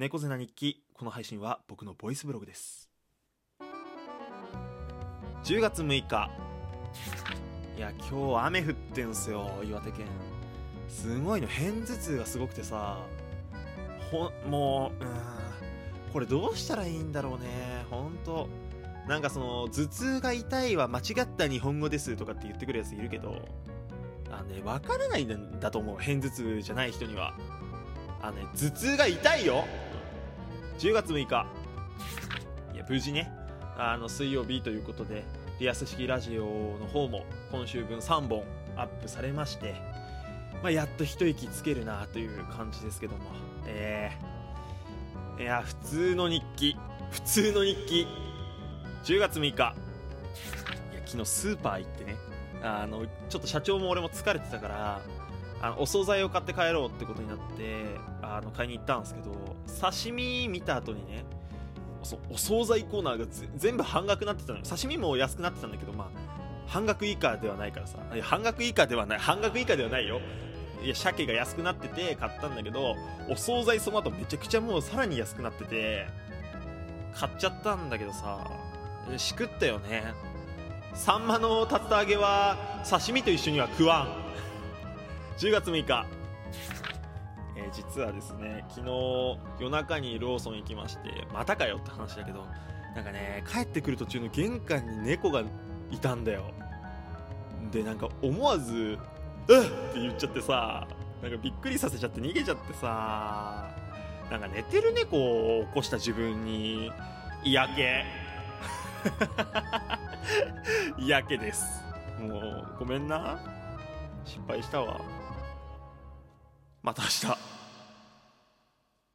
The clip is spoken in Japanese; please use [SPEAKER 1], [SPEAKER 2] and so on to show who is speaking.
[SPEAKER 1] 猫背な日記。この配信は僕のボイスブログです。10月6日。いや今日雨降ってんすよ岩手県。すごいの片頭痛がすごくてさ。ほもううん。これどうしたらいいんだろうね。ほんと。なんかその頭痛が痛いは間違った日本語ですとかって言ってくるやついるけど。あのね分からないんだと思う。片頭痛じゃない人には。あのね頭痛が痛いよ。10月6日。いや無事ね。あの水曜日ということでリアス式ラジオの方も今週分3本アップされまして、まあ、やっと一息つけるなという感じですけども。えー、いや普通の日記。普通の日記。10月6日。いや昨日スーパー行ってね。あのちょっと社長も俺も疲れてたからあのお惣菜を買って帰ろうってことになってあの買いに行ったんですけど刺身見た後にねそお惣菜コーナーが全部半額になってたの刺身も安くなってたんだけどまあ半額以下ではないからさ。半額以下ではない。半額以下ではないよ。いや鮭が安くなってて買ったんだけどお惣菜その後めちゃくちゃもうさらに安くなってて買っちゃったんだけどさしくったよね。サンマの竜田揚げは刺身と一緒には食わん。10月6日。えー実はですね昨日夜中にローソン行きましてまたかよって話だけどなんかね帰ってくる途中の玄関に猫がいたんだよ。でなんか思わず「うっ!」って言っちゃってさなんかびっくりさせちゃって逃げちゃってさなんか寝てる猫を起こした自分に嫌気。嫌気です。もうごめんな。失敗したわ。また明日。